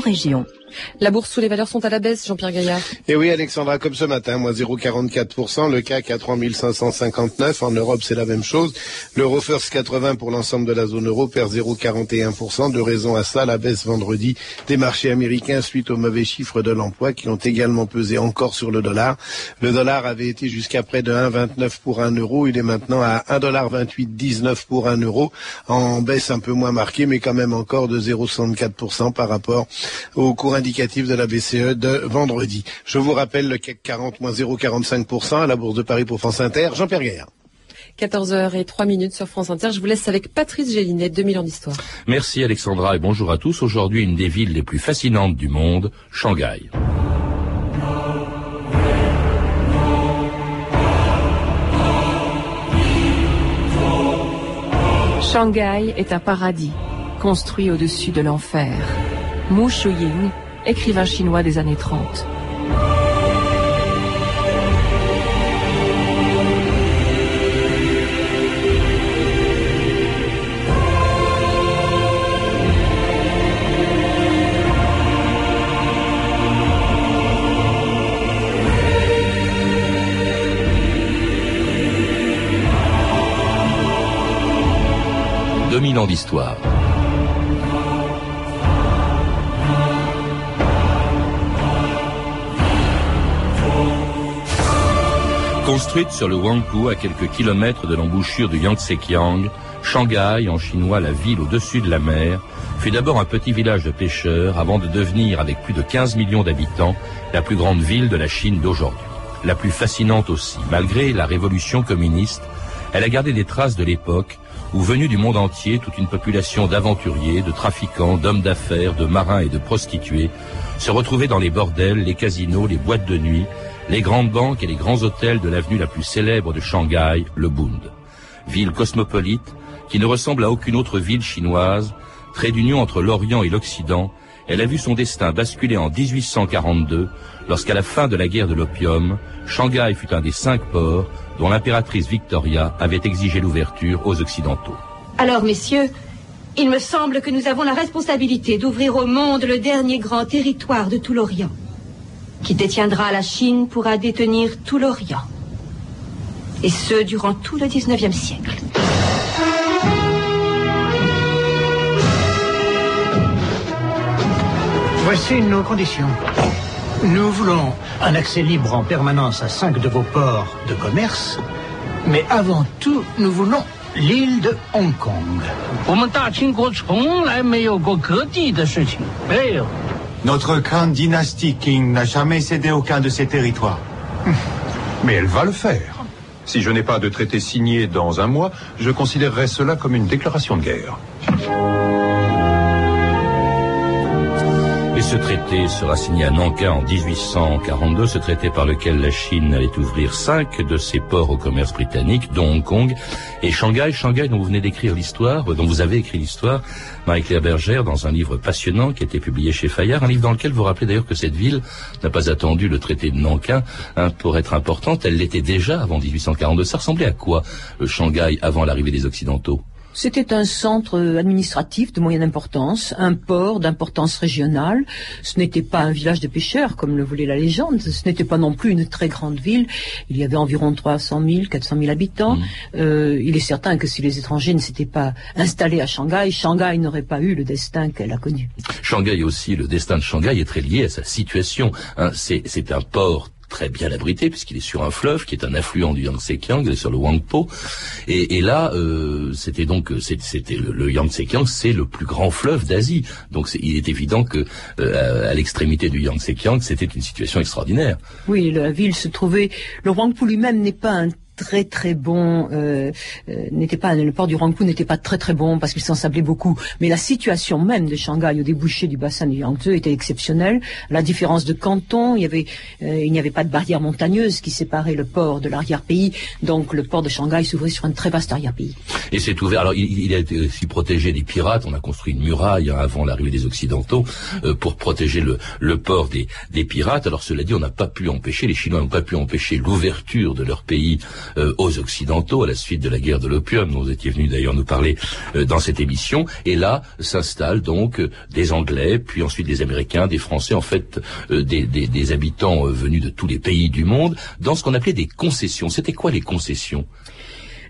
région. La bourse sous les valeurs sont à la baisse, Jean-Pierre Gaillard. Et oui, Alexandra, comme ce matin, moins 0,44%, le CAC à 3559, en Europe c'est la même chose. L'Euro First 80 pour l'ensemble de la zone euro perd 0,41%, de raison à ça, la baisse vendredi des marchés américains suite aux mauvais chiffres de l'emploi qui ont également pesé encore sur le dollar. Le dollar avait été jusqu'à près de 1,29 pour un euro, il est maintenant à 1,2819 pour un euro, en baisse un peu moins marquée, mais quand même encore de 0,64% par rapport au cours indicatif de la BCE de vendredi. Je vous rappelle le CAC 40 moins 0,45% à la Bourse de Paris pour France Inter. Jean-Pierre Gaillard. 14h03 minutes sur France Inter. Je vous laisse avec Patrice Gélinet, 2000 ans d'histoire. Merci Alexandra et bonjour à tous. Aujourd'hui, une des villes les plus fascinantes du monde, Shanghai. Shanghai est un paradis, construit au-dessus de l'enfer. Mu Shuying, écrivain chinois des années 30. Deux ans d'histoire. Construite sur le Huangpu à quelques kilomètres de l'embouchure du Yangtze-Kiang, Shanghai, en chinois la ville au-dessus de la mer, fut d'abord un petit village de pêcheurs avant de devenir, avec plus de 15 millions d'habitants, la plus grande ville de la Chine d'aujourd'hui. La plus fascinante aussi, malgré la révolution communiste, elle a gardé des traces de l'époque où, venue du monde entier, toute une population d'aventuriers, de trafiquants, d'hommes d'affaires, de marins et de prostituées se retrouvait dans les bordels, les casinos, les boîtes de nuit, les grandes banques et les grands hôtels de l'avenue la plus célèbre de Shanghai, le Bund. Ville cosmopolite qui ne ressemble à aucune autre ville chinoise, trait d'union entre l'Orient et l'Occident, elle a vu son destin basculer en 1842 lorsqu'à la fin de la guerre de l'opium, Shanghai fut un des cinq ports dont l'impératrice Victoria avait exigé l'ouverture aux Occidentaux. Alors, messieurs, il me semble que nous avons la responsabilité d'ouvrir au monde le dernier grand territoire de tout l'Orient. Qui détiendra la Chine pourra détenir tout l'Orient. Et ce, durant tout le 19e siècle. Voici nos conditions. Nous voulons un accès libre en permanence à cinq de vos ports de commerce, mais avant tout, nous voulons l'île de Hong Kong. Notre grande dynastie King n'a jamais cédé aucun de ces territoires. Mais elle va le faire. Si je n'ai pas de traité signé dans un mois, je considérerai cela comme une déclaration de guerre. Ce traité sera signé à Nankin en 1842, ce traité par lequel la Chine allait ouvrir cinq de ses ports au commerce britannique, dont Hong Kong et Shanghai. Shanghai dont vous venez d'écrire l'histoire, dont vous avez écrit l'histoire, Marie-Claire Bergère, dans un livre passionnant qui a été publié chez Fayard, un livre dans lequel vous rappelez d'ailleurs que cette ville n'a pas attendu le traité de Nankin hein, pour être importante. Elle l'était déjà avant 1842. Ça ressemblait à quoi, Shanghai, avant l'arrivée des Occidentaux? C'était un centre administratif de moyenne importance, un port d'importance régionale. Ce n'était pas un village de pêcheurs, comme le voulait la légende. Ce n'était pas non plus une très grande ville. Il y avait environ 300 000, 400 000 habitants. Mmh. Euh, il est certain que si les étrangers ne s'étaient pas installés à Shanghai, Shanghai n'aurait pas eu le destin qu'elle a connu. Shanghai aussi, le destin de Shanghai est très lié à sa situation. Hein, c'est un port très bien abrité puisqu'il est sur un fleuve qui est un affluent du Yangtze-Kiang, il est sur le Huangpo. Et, et là, euh, c'était donc c'était le, le Yangtze-Kiang, c'est le plus grand fleuve d'Asie. Donc il est évident que euh, à l'extrémité du Yangtze-Kiang, c'était une situation extraordinaire. Oui, la ville se trouvait. Le Huangpo lui-même n'est pas un très très bon, euh, euh, n'était pas le port du Rangpu n'était pas très très bon parce qu'il s'ensablait beaucoup. Mais la situation même de Shanghai au débouché du bassin du Yangtze était exceptionnelle. La différence de canton, il y avait, euh, il n'y avait pas de barrière montagneuse qui séparait le port de l'arrière-pays. Donc le port de Shanghai s'ouvrait sur un très vaste arrière-pays. Et c'est ouvert. Alors il, il, a été aussi protégé des pirates. On a construit une muraille hein, avant l'arrivée des Occidentaux euh, pour protéger le, le port des, des pirates. Alors cela dit, on n'a pas pu empêcher les Chinois n'ont pas pu empêcher l'ouverture de leur pays euh, aux Occidentaux à la suite de la guerre de l'opium, dont vous étiez venu d'ailleurs nous parler euh, dans cette émission. Et là s'installent donc euh, des Anglais, puis ensuite des Américains, des Français, en fait des, des, des, habitants venus de tous les pays du monde, dans ce qu'on appelait des concessions. C'était quoi les concessions?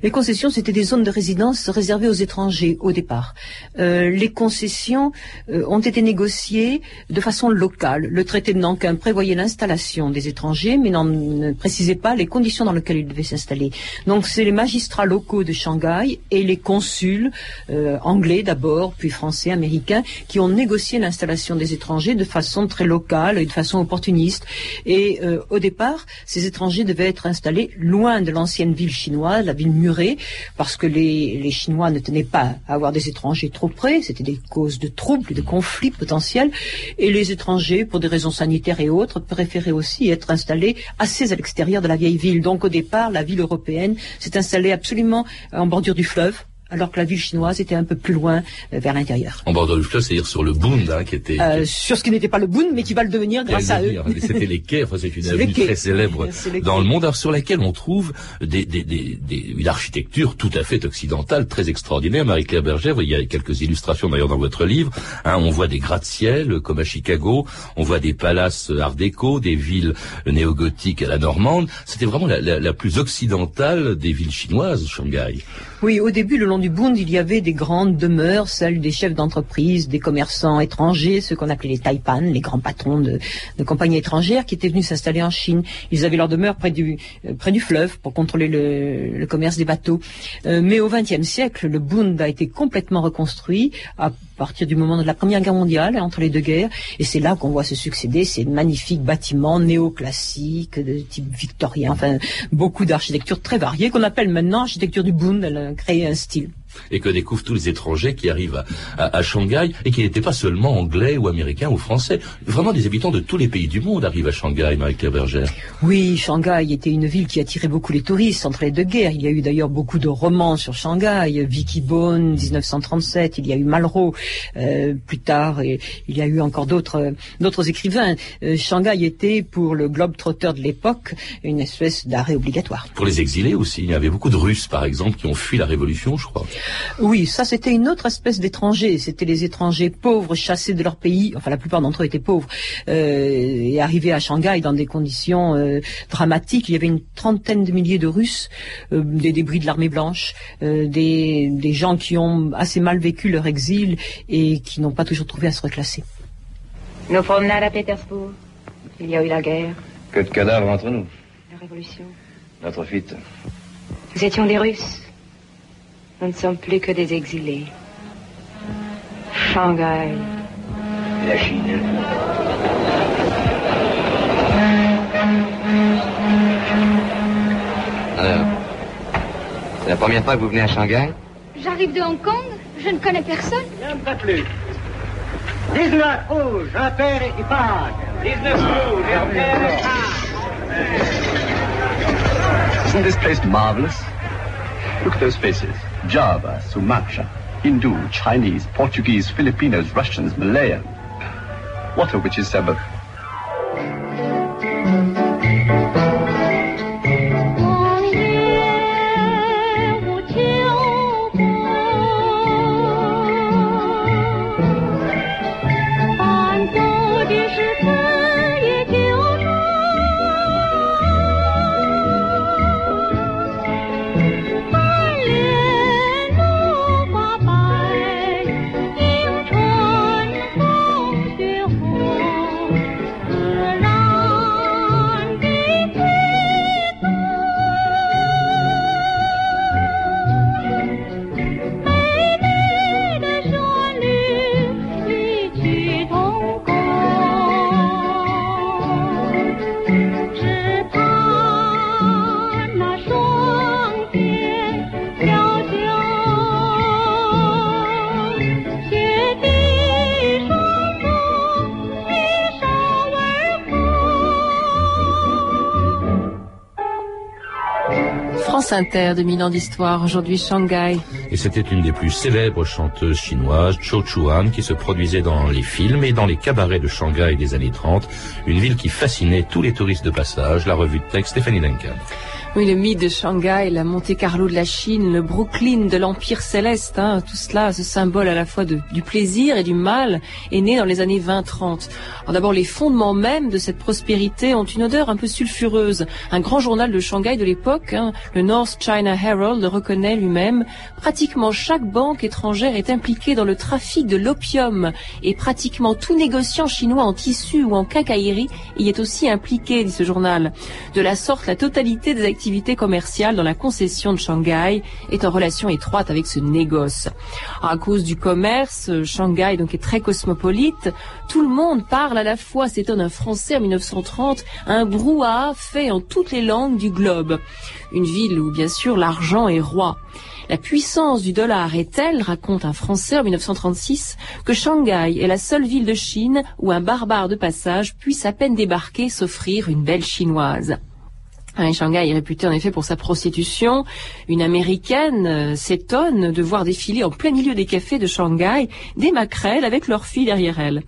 Les concessions, c'était des zones de résidence réservées aux étrangers au départ. Euh, les concessions euh, ont été négociées de façon locale. Le traité de Nankin prévoyait l'installation des étrangers, mais ne précisait pas les conditions dans lesquelles ils devaient s'installer. Donc c'est les magistrats locaux de Shanghai et les consuls euh, anglais d'abord, puis français, américains, qui ont négocié l'installation des étrangers de façon très locale et de façon opportuniste. Et au départ, ces étrangers devaient être installés loin de l'ancienne ville chinoise, la ville parce que les, Chinois ne tenaient pas à avoir des étrangers trop près, c'était des causes de troubles, de conflits potentiels, et les étrangers, pour des raisons sanitaires et autres, préféraient aussi être installés assez à l'extérieur de la vieille ville. Donc au départ, la ville européenne s'est installée absolument en bordure du fleuve, alors que la ville chinoise était un peu plus loin euh, vers l'intérieur. En bordure du fleuve, c'est-à-dire sur le Bund, hein, qui était... Euh, sur ce qui n'était pas le Bund, mais qui va le devenir grâce à eux. C'était les quais, enfin, c'est une avenue très célèbre dans le monde, sur laquelle on trouve des, des, des, une architecture tout à fait occidentale, très extraordinaire. Marie-Claire Berger, il y a quelques illustrations d'ailleurs dans votre livre. Hein, on voit des gratte-ciel, comme à Chicago, on voit des palaces art déco, des villes néo-gothiques à la normande. C'était vraiment la, la, la plus occidentale des villes chinoises, Shanghai. Oui, au début, le long du Bund, il y avait des grandes demeures, celles des chefs d'entreprise, des commerçants étrangers, ceux qu'on appelait les taipan, les grands patrons de, compagnies étrangères qui étaient venus s'installer en Chine. Ils avaient leur demeure près du, euh, près du fleuve pour contrôler le, commerce des bateaux. Euh, mais au XXe siècle, le Bund a été complètement reconstruit à partir du moment de la Première Guerre mondiale, entre les deux guerres, et c'est là qu'on voit se succéder ces magnifiques bâtiments néoclassiques de type victorien, enfin beaucoup d'architecture très variée qu'on appelle maintenant architecture du Bund. Créer un style et que découvrent tous les étrangers qui arrivent à, Shanghai et qui n'étaient pas seulement anglais ou américains ou français. Vraiment des habitants de tous les pays du monde arrivent à Shanghai, Marie-Claire Berger. Oui, Shanghai était une ville qui attirait beaucoup les touristes entre les deux guerres. Il y a eu d'ailleurs beaucoup de romans sur Shanghai. Vicky Bone, 1937, il y a eu Malraux euh, plus tard, et il y a eu encore d'autres d'autres écrivains. Euh, Shanghai était pour le globe trotteur de l'époque une espèce d'arrêt obligatoire. Pour les exilés aussi, il y avait beaucoup de Russes par exemple qui ont fui la révolution, je crois. Oui, ça c'était une autre espèce d'étrangers. C'était les étrangers pauvres chassés de leur pays. Enfin, la plupart d'entre eux étaient pauvres euh, et arrivés à Shanghai dans des conditions euh, dramatiques. Il y avait une trentaine de milliers de Russes, euh, des débris de l'armée blanche, des, des gens qui ont assez mal vécu leur exil et qui n'ont pas toujours trouvé à se reclasser. Nos promenades à Pétersbourg. Il y a eu la guerre. Que de cadavres entre nous. La révolution. Notre fuite. Nous étions des Russes. Nous ne sommes plus que des exilés. Shanghai. La Chine. Alors, c'est la première fois que vous venez à Shanghai? J'arrive de Hong Kong, je ne connais personne. Même pas plus. 19 rouge, père équipage. 19 rouge, père équipage. Isn't this place marvelous? Look at those faces. Java, Sumatra, Hindu, Chinese, Portuguese, Filipinos, Russians, Malayan. What a witch's Sabbath. De aujourd'hui Shanghai. Et c'était une des plus célèbres chanteuses chinoises, Cho Chuan, qui se produisait dans les films et dans les cabarets de Shanghai des années 30, une ville qui fascinait tous les touristes de passage, la revue de texte Stéphanie Duncan. Oui, le mythe de Shanghai, la Monte Carlo de la Chine, le Brooklyn de l'Empire céleste, hein, tout cela, ce symbole à la fois de, du plaisir et du mal, est né dans les années 20-30. D'abord, les fondements même de cette prospérité ont une odeur un peu sulfureuse. Un grand journal de Shanghai de l'époque, hein, le North China Herald, le reconnaît lui-même. Pratiquement chaque banque étrangère est impliquée dans le trafic de l'opium et pratiquement tout négociant chinois en tissu ou en cacaillerie y est aussi impliqué, dit ce journal. De la sorte, la totalité des activité commerciale dans la concession de Shanghai est en relation étroite avec ce négoce. À cause du commerce, Shanghai donc est très cosmopolite. Tout le monde parle à la fois, s'étonne un Français en 1930, un brouhaha fait en toutes les langues du globe. Une ville où bien sûr l'argent est roi. La puissance du dollar est telle, raconte un Français en 1936, que Shanghai est la seule ville de Chine où un barbare de passage puisse à peine débarquer s'offrir une belle chinoise? Shanghai est réputé en effet pour sa prostitution. Une américaine euh, s'étonne de voir défiler en plein milieu des cafés de Shanghai des maquerelles avec leurs filles derrière elles.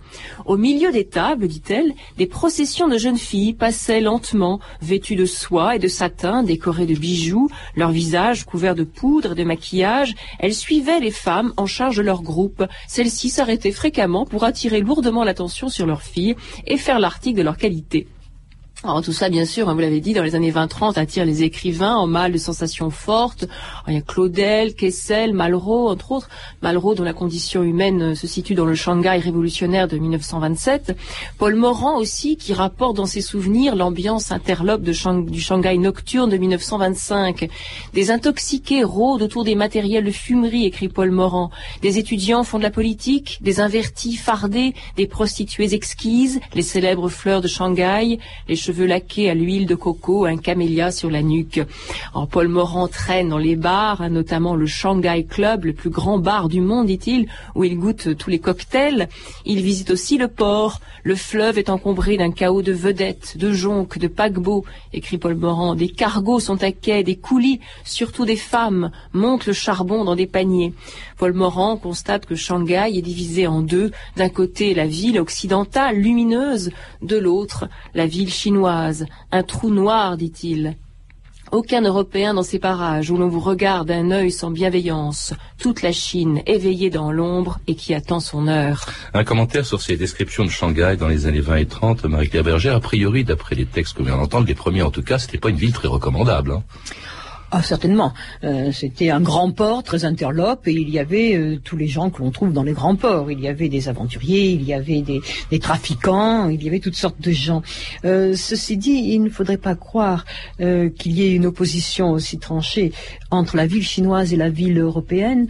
Au milieu des tables, dit-elle, des processions de jeunes filles passaient lentement, vêtues de soie et de satin, décorées de bijoux, leurs visages couverts de poudre et de maquillage. Elles suivaient les femmes en charge de leur groupe. Celles-ci s'arrêtaient fréquemment pour attirer lourdement l'attention sur leurs filles et faire l'article de leur qualité. Alors tout ça, bien sûr, hein, vous l'avez dit, dans les années 20-30, attire les écrivains en mal de sensations fortes. il y a Claudel, Kessel, Malraux, entre autres. Malraux, dont la condition humaine euh, se situe dans le Shanghai révolutionnaire de 1927. Paul Morand aussi, qui rapporte dans ses souvenirs l'ambiance interlope du Shanghai nocturne de 1925. Des intoxiqués rôdent autour des matériels de fumerie, écrit Paul Morand. Des étudiants font de la politique, des invertis fardés, des prostituées exquises, les célèbres fleurs de Shanghai, les cheveux cheveux laqués à l'huile de coco, un camélia sur la nuque. Paul Morand traîne dans les bars, hein, notamment le Shanghai Club, le plus grand bar du monde, dit-il, où il goûte tous les cocktails. Il visite aussi le port. Le fleuve est encombré d'un chaos de vedettes, de jonques, de paquebots, écrit Paul Morand. Des cargos sont à quai, des coulis, surtout des femmes, montent le charbon dans des paniers. Paul Morand constate que Shanghai est divisé en deux. D'un côté, la ville occidentale, lumineuse, de l'autre, la ville chinoise. Un trou noir, dit-il. Aucun Européen dans ces parages où l'on vous regarde d'un œil sans bienveillance. Toute la Chine éveillée dans l'ombre et qui attend son heure. Un commentaire sur ces descriptions de Shanghai dans les années 20 et 30, Marie-Claire Berger. A priori, d'après les textes qu'on vient d'entendre, les premiers en tout cas, c'était pas une ville très recommandable. Hein. Ah, certainement. Euh, c'était un grand port très interlope et il y avait euh, tous les gens que l'on trouve dans les grands ports. Il y avait des aventuriers, il y avait des, trafiquants, il y avait toutes sortes de gens. Euh, ceci dit, il ne faudrait pas croire qu'il y ait une opposition aussi tranchée entre la ville chinoise et la ville européenne,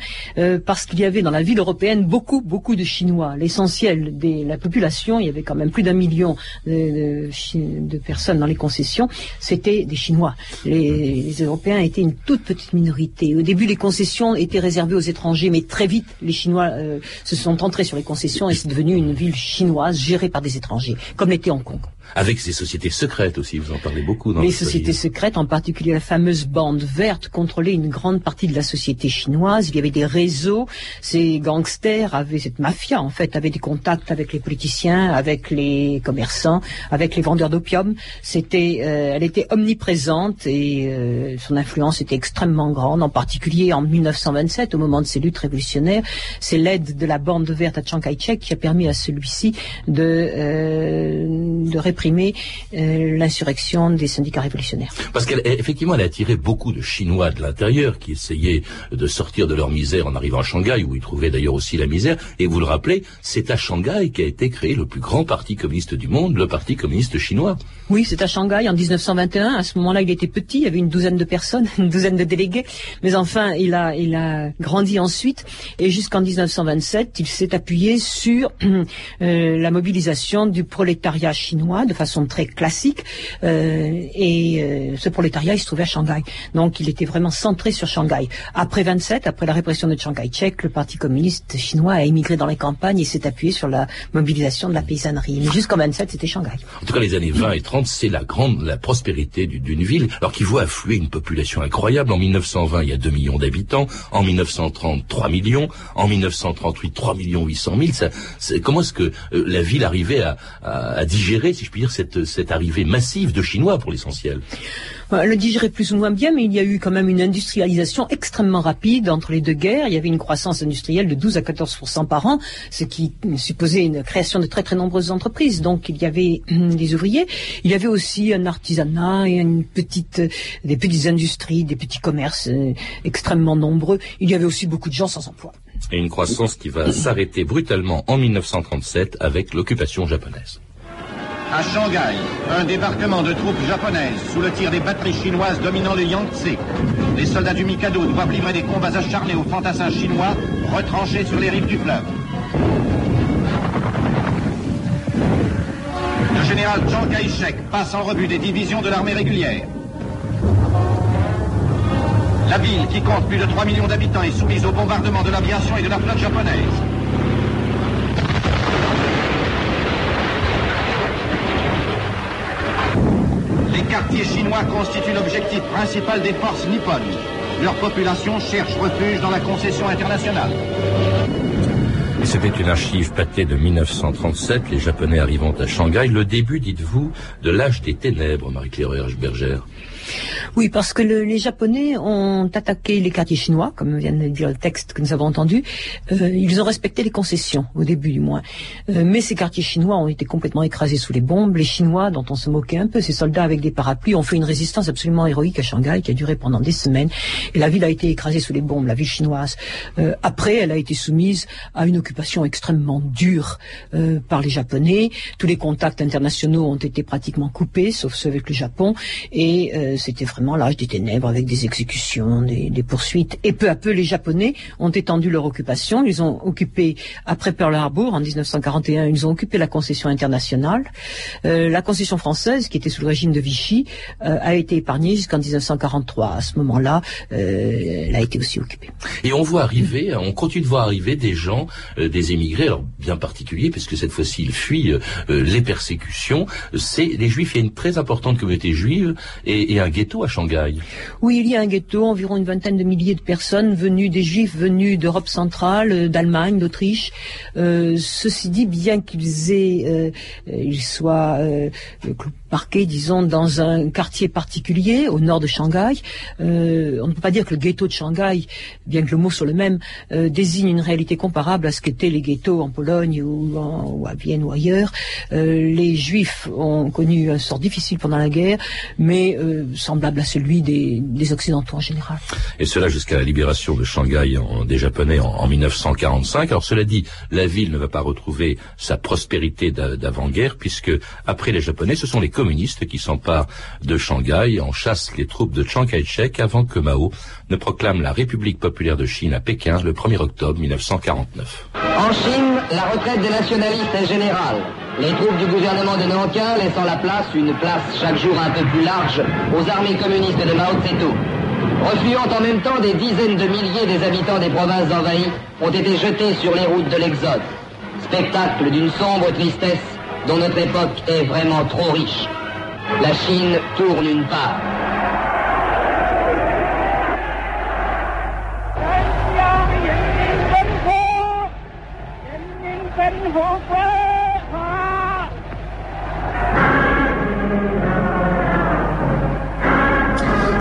parce qu'il y avait dans la ville européenne beaucoup, beaucoup de Chinois. L'essentiel de la population, il y avait quand même plus d'un million de, de, personnes dans les concessions, c'était des Chinois. Les, les Européens étaient une toute petite minorité. Au début, les concessions étaient réservées aux étrangers, mais très vite, les Chinois euh, se sont entrés sur les concessions et c'est devenu une ville chinoise gérée par des étrangers, comme l'était Hong Kong. Avec ces sociétés secrètes aussi, vous en parlez beaucoup. Dans les sociétés secrètes, en particulier la fameuse bande verte, contrôlait une grande partie de la société chinoise. Il y avait des réseaux. Ces gangsters avaient, cette mafia en fait, avait des contacts avec les politiciens, avec les commerçants, avec les vendeurs d'opium. C'était, euh, elle était omniprésente et euh, son influence était extrêmement grande, en particulier en 1927, au moment de ces luttes révolutionnaires. C'est l'aide de la bande verte à Chiang Kai-shek qui a permis à celui-ci de, euh, de réprimer euh, l'insurrection des syndicats révolutionnaires. Parce qu'effectivement, elle, elle a attiré beaucoup de Chinois de l'intérieur qui essayaient de sortir de leur misère en arrivant à Shanghai, où ils trouvaient d'ailleurs aussi la misère. Et vous le rappelez, c'est à Shanghai qu'a été créé le plus grand parti communiste du monde, le Parti communiste chinois. Oui, c'est à Shanghai en 1921. À ce moment-là, il était petit, il y avait une douzaine de personnes, une douzaine de délégués. Mais enfin, il a, il a grandi ensuite. Et jusqu'en 1927, il s'est appuyé sur euh, la mobilisation du prolétariat chinois de façon très classique. Euh, et euh, ce prolétariat, il se trouvait à Shanghai. Donc, il était vraiment centré sur Shanghai. Après 27, après la répression de Chiang Kai-shek, le Parti communiste chinois a émigré dans les campagnes et s'est appuyé sur la mobilisation de la paysannerie. Mais jusqu'en 27, c'était Shanghai. En tout cas, les années 20 et 30, c'est la grande, la prospérité d'une ville, alors qui voit affluer une population incroyable. En 1920, il y a 2 millions d'habitants. En 1930, 3 millions. En 1938, 3 millions 800 000. Ça, comment est-ce que euh, la ville arrivait à, à, à digérer, si je puis dire, cette, cette arrivée massive de Chinois pour l'essentiel Elle le digérait plus ou moins bien, mais il y a eu quand même une industrialisation extrêmement rapide entre les deux guerres. Il y avait une croissance industrielle de 12 à 14 par an, ce qui supposait une création de très très nombreuses entreprises. Donc il y avait hum, des ouvriers, il y avait aussi un artisanat et une petite, des petites industries, des petits commerces euh, extrêmement nombreux. Il y avait aussi beaucoup de gens sans emploi. Et une croissance qui va s'arrêter brutalement en 1937 avec l'occupation japonaise. À Shanghai, un débarquement de troupes japonaises sous le tir des batteries chinoises dominant le Yangtze. Les soldats du Mikado doivent livrer des combats acharnés aux fantassins chinois retranchés sur les rives du fleuve. Le général Chiang Kai-shek passe en revue des divisions de l'armée régulière. La ville, qui compte plus de 3 millions d'habitants, est soumise au bombardement de l'aviation et de la flotte japonaise. Les quartiers chinois constituent l'objectif principal des forces nippones. Leur population cherche refuge dans la concession internationale. C'était une archive pâtée de 1937, les Japonais arrivant à Shanghai, le début, dites-vous, de l'âge des ténèbres, Marie-Claire Bergère. Oui, parce que le, les Japonais ont attaqué les quartiers chinois, comme vient de dire le texte que nous avons entendu. Euh, ils ont respecté les concessions, au début du moins. Euh, mais ces quartiers chinois ont été complètement écrasés sous les bombes. Les Chinois, dont on se moquait un peu, ces soldats avec des parapluies, ont fait une résistance absolument héroïque à Shanghai, qui a duré pendant des semaines. Et la ville a été écrasée sous les bombes, la ville chinoise. Euh, après, elle a été soumise à une occupation extrêmement dure par les Japonais. Tous les contacts internationaux ont été pratiquement coupés, sauf ceux avec le Japon. Et c'était vraiment l'âge des ténèbres avec des exécutions, des, poursuites. Et peu à peu, les Japonais ont étendu leur occupation. Ils ont occupé, après Pearl Harbor, en 1941, ils ont occupé la concession internationale. Euh, la concession française, qui était sous le régime de Vichy, euh, a été épargnée jusqu'en 1943. À ce moment-là, euh, elle a été aussi occupée. Et on voit arriver, on continue de voir arriver des gens, des émigrés, alors bien particuliers, puisque cette fois-ci ils fuient les persécutions. C'est les Juifs. Il y a une très importante communauté juive et, un ghetto Oui, il y a un ghetto, environ une vingtaine de milliers de personnes venues, des juifs venus d'Europe centrale, euh, d'Allemagne, d'Autriche. Euh, ceci dit, bien qu'ils aient, euh, ils soient marqués, disons, dans un quartier particulier au nord de Shanghai, euh, on ne peut pas dire que le ghetto de Shanghai, bien que le mot soit le même, désigne une réalité comparable à ce qu'étaient les ghettos en Pologne ou, en, ou à Vienne ou ailleurs. les juifs ont connu un sort difficile pendant la guerre, mais semblable à celui des, des, Occidentaux en général. Et cela jusqu'à la libération de Shanghai en, des Japonais en, en, 1945. Alors cela dit, la ville ne va pas retrouver sa prospérité d'avant-guerre, puisque après les Japonais, ce sont les communistes qui s'emparent de Shanghai, en chassent les troupes de Chiang Kai-shek avant que Mao ne proclame la République populaire de Chine à Pékin le 1er octobre 1949. En Chine, la retraite des nationalistes est générale. Les troupes du gouvernement de Nankin laissant la place, une place chaque jour un peu plus large, aux armées communistes de Mao Tse-tung. Refluant en même temps des dizaines de milliers des habitants des provinces envahies ont été jetés sur les routes de l'Exode. Spectacle d'une sombre tristesse dont notre époque est vraiment trop riche. La Chine tourne une part.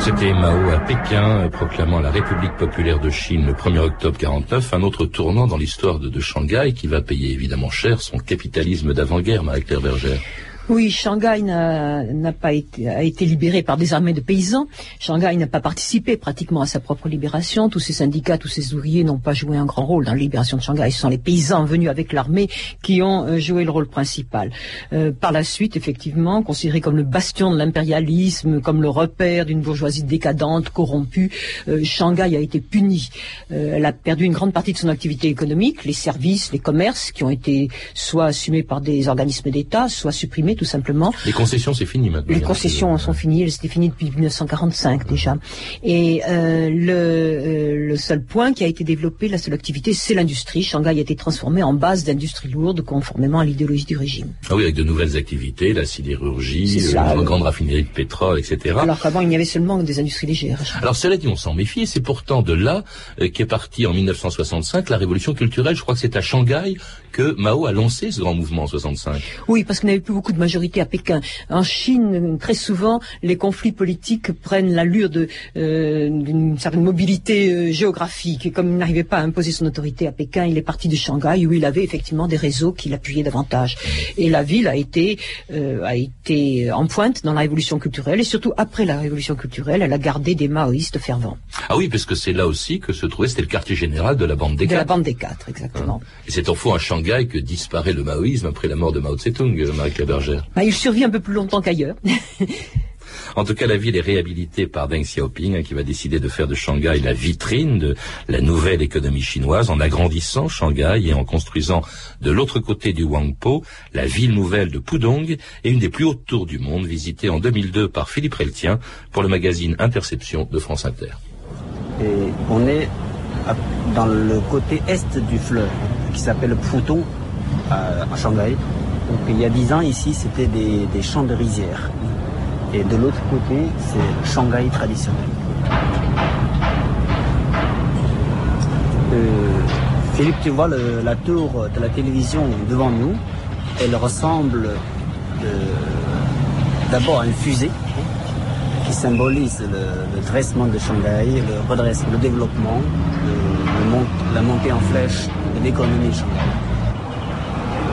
C'était Mao à Pékin, proclamant la République populaire de Chine le 1er octobre 49, un autre tournant dans l'histoire de, Shanghai qui va payer évidemment cher son capitalisme d'avant-guerre, Marie-Claire. Oui, Shanghai n'a pas été, a été libéré par des armées de paysans. Shanghai n'a pas participé pratiquement à sa propre libération. Tous ces syndicats, tous ces ouvriers n'ont pas joué un grand rôle dans la libération de Shanghai. Ce sont les paysans venus avec l'armée qui ont euh, joué le rôle principal. Euh, par la suite, effectivement, considéré comme le bastion de l'impérialisme, comme le repère d'une bourgeoisie décadente, corrompue, euh, Shanghai a été puni. Euh, elle a perdu une grande partie de son activité économique, les services, les commerces, qui ont été soit assumés par des organismes d'État, soit supprimés tout simplement. Les concessions, c'est fini maintenant. Les concessions sont finies, c'était fini depuis 1945 déjà. Et euh, le, euh, le, seul point qui a été développé, la seule activité, c'est l'industrie. Shanghai a été transformé en base d'industrie lourde, conformément à l'idéologie du régime. Ah oui, avec de nouvelles activités, la sidérurgie, la euh, grande raffinerie de pétrole, etc. Alors qu'avant, il y avait seulement des industries légères. Alors cela dit, on s'en méfie. C'est pourtant de là euh, qu'est partie en 1965 la révolution culturelle. Je crois que c'est à Shanghai que Mao a lancé ce grand mouvement en 65. Oui, parce qu'il n'y avait plus beaucoup de majorité à Pékin. En Chine, très souvent, les conflits politiques prennent l'allure d'une certaine mobilité géographique. Et comme il n'arrivait pas à imposer son autorité à Pékin, il est parti de Shanghai où il avait effectivement des réseaux qui l'appuyaient davantage. Et la ville a été a été en pointe dans la révolution culturelle et surtout après la révolution culturelle, elle a gardé des maoïstes fervents. Ah oui, parce que c'est là aussi que se trouvait, c'était le quartier général de la bande des quatre. De la bande des quatre, exactement. Et c'est au fond à Shanghai que disparaît le maoïsme après la mort de Mao Tse-tung, euh, Marie-Claire Bah, il survit un peu plus longtemps qu'ailleurs. En tout cas, la ville est réhabilitée par Deng Xiaoping, hein, qui va décider de faire de Shanghai la vitrine de la nouvelle économie chinoise, en agrandissant Shanghai et en construisant de l'autre côté du Huangpu la ville nouvelle de Pudong et une des plus hautes tours du monde, visitée en 2002 par Philippe Reltien pour le magazine Interception de France Inter. Et on est dans le côté est du fleuve, qui s'appelle Pudong, à, Shanghai. Il y a dix ans, ici, c'était des, champs de rizières. Et de l'autre côté, c'est Shanghai traditionnel. Euh, Philippe, tu vois la tour de la télévision devant nous, elle ressemble euh, d'abord à une fusée qui symbolise le, dressement de Shanghai, le redressement, le développement, la montée en flèche de l'économie de Shanghai.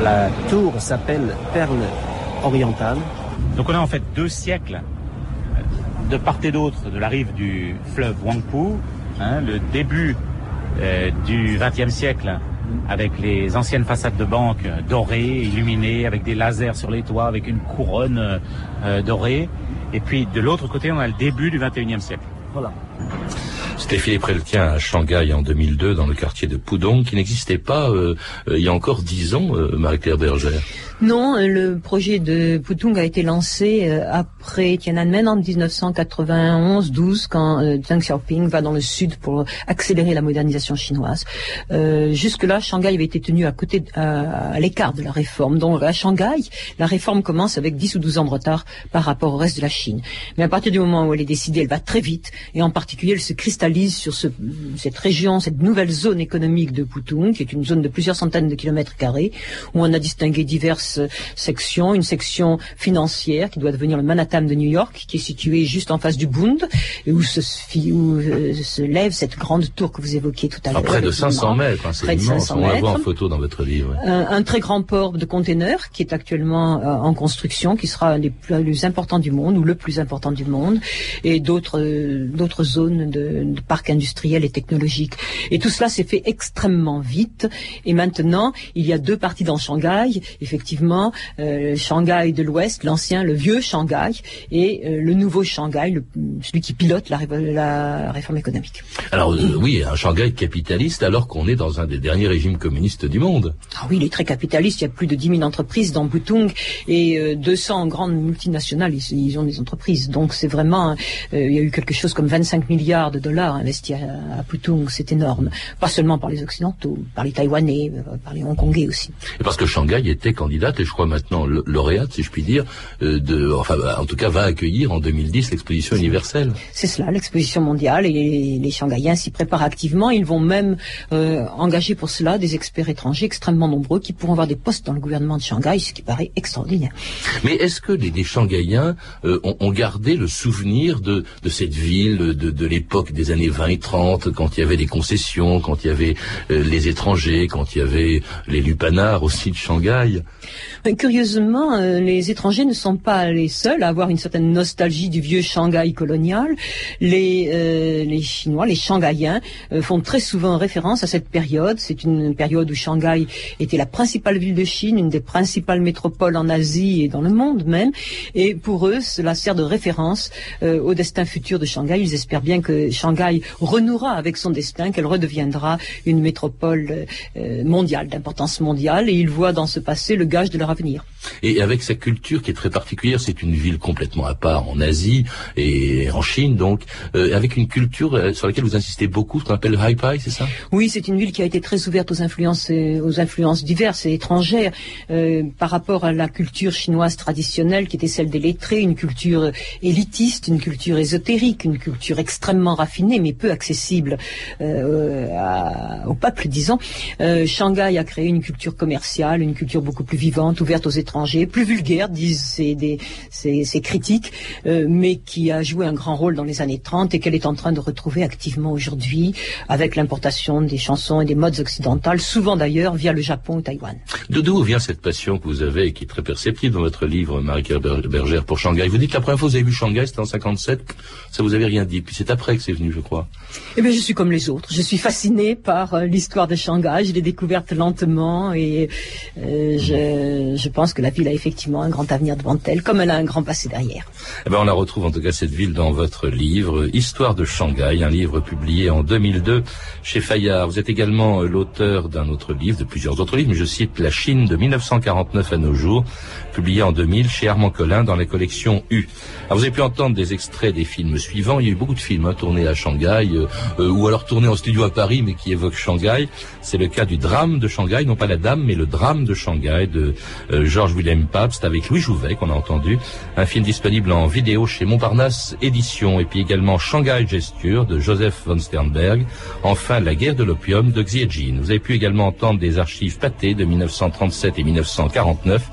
La tour s'appelle Perle orientale donc on a en fait deux siècles de part et d'autre de la rive du fleuve Huangpu, hein, le début euh, du XXe siècle avec les anciennes façades de banque dorées, illuminées, avec des lasers sur les toits, avec une couronne euh, dorée. Et puis de l'autre côté, on a le début du XXIe siècle. Voilà. Philippe Reltien à Shanghai en 2002, dans le quartier de Pudong, qui n'existait pas euh, il y a encore dix ans, Marie-Claire Bergère. Non, le projet de Putung a été lancé euh, après Tiananmen en 1991-12 quand euh, Deng Xiaoping va dans le sud pour accélérer la modernisation chinoise. Euh, Jusque-là, Shanghai avait été tenu à côté, à, l'écart de la réforme. Donc à Shanghai, la réforme commence avec 10 ou 12 ans de retard par rapport au reste de la Chine. Mais à partir du moment où elle est décidée, elle va très vite et en particulier elle se cristallise sur ce, cette région, cette nouvelle zone économique de Putung, qui est une zone de plusieurs centaines de kilomètres carrés, où on a distingué diverses section, une section financière qui doit devenir le Manhattan de New York, qui est située juste en face du Bund, et où se, où euh, se lève cette grande tour que vous évoquiez tout à l'heure. Près de 500 mètres, hein, c'est immense. On la voit en photo dans votre livre. Un, très grand port de containers qui est actuellement euh, en construction, qui sera un des plus, importants du monde ou le plus important du monde, et d'autres euh, d'autres zones de, de parcs industriels et technologiques. Et tout cela s'est fait extrêmement vite. Et maintenant, il y a deux parties dans Shanghai, effectivement effectivement euh, Shanghai de l'Ouest, l'ancien, le vieux Shanghai, et euh, le nouveau Shanghai, celui qui pilote la, réforme économique. Alors euh, oui, un Shanghai capitaliste alors qu'on est dans un des derniers régimes communistes du monde. Ah oui, il est très capitaliste. Il y a plus de 10 000 entreprises dans Butung et 200 grandes multinationales. Ils, ont des entreprises. Donc c'est vraiment, il y a eu quelque chose comme 25 milliards de dollars investis à, à Butung. C'est énorme. Pas seulement par les Occidentaux, par les Taïwanais, par les Hongkongais aussi. Et parce que Shanghai était candidat et je crois maintenant lauréate, si je puis dire, euh, de, enfin, en tout cas, va accueillir en 2010 l'exposition universelle. C'est cela, l'exposition mondiale, et les Shanghaïens s'y préparent activement. Ils vont même euh, engager pour cela des experts étrangers extrêmement nombreux qui pourront avoir des postes dans le gouvernement de Shanghai, ce qui paraît extraordinaire. Mais est-ce que les, les Shanghaïens euh, ont, gardé le souvenir de, de cette ville, de, de l'époque des années 20 et 30, quand il y avait des concessions, quand il y avait les étrangers, quand il y avait les lupanards aussi de Shanghai? Curieusement, euh, les étrangers ne sont pas les seuls à avoir une certaine nostalgie du vieux Shanghai colonial. Les, euh, les Chinois, les Shanghaïens, euh, font très souvent référence à cette période. C'est une période où Shanghai était la principale ville de Chine, une des principales métropoles en Asie et dans le monde même. Et pour eux, cela sert de référence au destin futur de Shanghai. Ils espèrent bien que Shanghai renouera avec son destin, qu'elle redeviendra une métropole mondiale, d'importance mondiale. Et ils voient dans ce passé le gage de leur avenir. Et avec sa culture qui est très particulière, c'est une ville complètement à part en Asie et en Chine, donc euh, avec une culture euh, sur laquelle vous insistez beaucoup, ce qu'on appelle le high c'est ça? Oui, c'est une ville qui a été très ouverte aux influences, euh, aux influences diverses et étrangères par rapport à la culture chinoise traditionnelle qui était celle des lettrés, une culture élitiste, une culture ésotérique, une culture extrêmement raffinée mais peu accessible au peuple, disons. Shanghai a créé une culture commerciale, une culture beaucoup plus vivante vivante, ouverte aux étrangers, plus vulgaire, disent ces, critiques, euh, mais qui a joué un grand rôle dans les années 30 et qu'elle est en train de retrouver activement aujourd'hui avec l'importation des chansons et des modes occidentales, souvent d'ailleurs via le Japon ou Taïwan. D'où vient cette passion que vous avez et qui est très perceptible dans votre livre, Marie-Claire Bergère, pour Shanghai? Vous dites que la première fois que vous avez vu Shanghai, c'était en 57, ça vous avait rien dit. Puis c'est après que c'est venu, je crois. Eh bien, je suis comme les autres. Je suis fascinée par euh, l'histoire de Shanghai. Je l'ai découverte lentement et euh, je, je, pense que la ville a effectivement un grand avenir devant elle, comme elle a un grand passé derrière. Eh ben, on la retrouve en tout cas cette ville dans votre livre, Histoire de Shanghai, un livre publié en 2002 chez Fayard. Vous êtes également euh, l'auteur d'un autre livre, de plusieurs autres livres, mais je cite La Chine de 1949 à nos jours, publié en 2000 chez Armand Collin dans la collection U. Alors vous avez pu entendre des extraits des films suivants. Il y a eu beaucoup de films hein, tournés à Shanghai, euh, euh, ou alors tournés en studio à Paris, mais qui évoquent Shanghai. C'est le cas du drame de Shanghai, non pas la dame, mais le drame de Shanghai de euh, Georges William Pabst avec Louis Jouvet qu'on a entendu. Un film disponible en vidéo chez Montparnasse Édition, et puis également Shanghai Gesture de Joseph von Sternberg. Enfin, La guerre de l'opium de Xi Jinping. Vous avez pu également entendre des archives pâtées de 1937 et 1949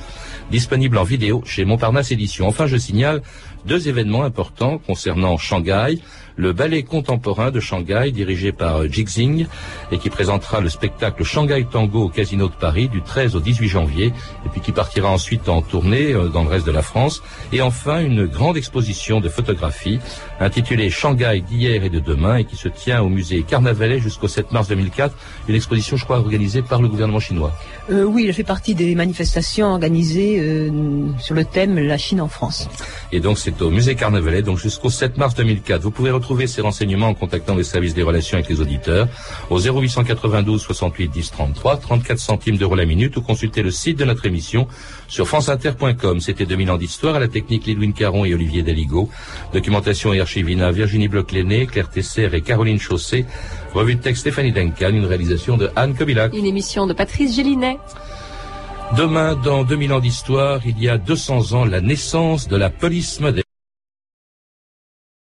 disponibles en vidéo chez Montparnasse Édition. Enfin, je signale deux événements importants concernant Shanghai le ballet contemporain de Shanghai dirigé par Jixing et qui présentera le spectacle Shanghai Tango au Casino de Paris du 13 au 18 janvier et puis qui partira ensuite en tournée euh, dans le reste de la France. Et enfin, une grande exposition de photographie intitulée Shanghai d'hier et de demain et qui se tient au musée Carnavalet jusqu'au 7 mars 2004. Une exposition, je crois, organisée par le gouvernement chinois. Euh, oui, elle fait partie des manifestations organisées euh, sur le thème La Chine en France. Et donc, c'est au musée Carnavalet, donc jusqu'au 7 mars 2004. Vous pouvez retrouver ces renseignements en contactant les services des relations avec les auditeurs au 0892 68 10 33, 34 centimes d'euros la minute ou consulter le site de notre émission sur franceinter.com. C'était 2000 ans d'histoire à la technique Lidwin Caron et Olivier Daligo. Documentation et archivina Virginie Bloch-Léné, Claire Tesser et Caroline Chaussé. Revue de texte Stéphanie Duncan, une réalisation de Anne Kobilac. Une émission de Patrice Gélinet. Demain, dans 2000 ans d'histoire, il y a 200 ans, la naissance de la police moderne.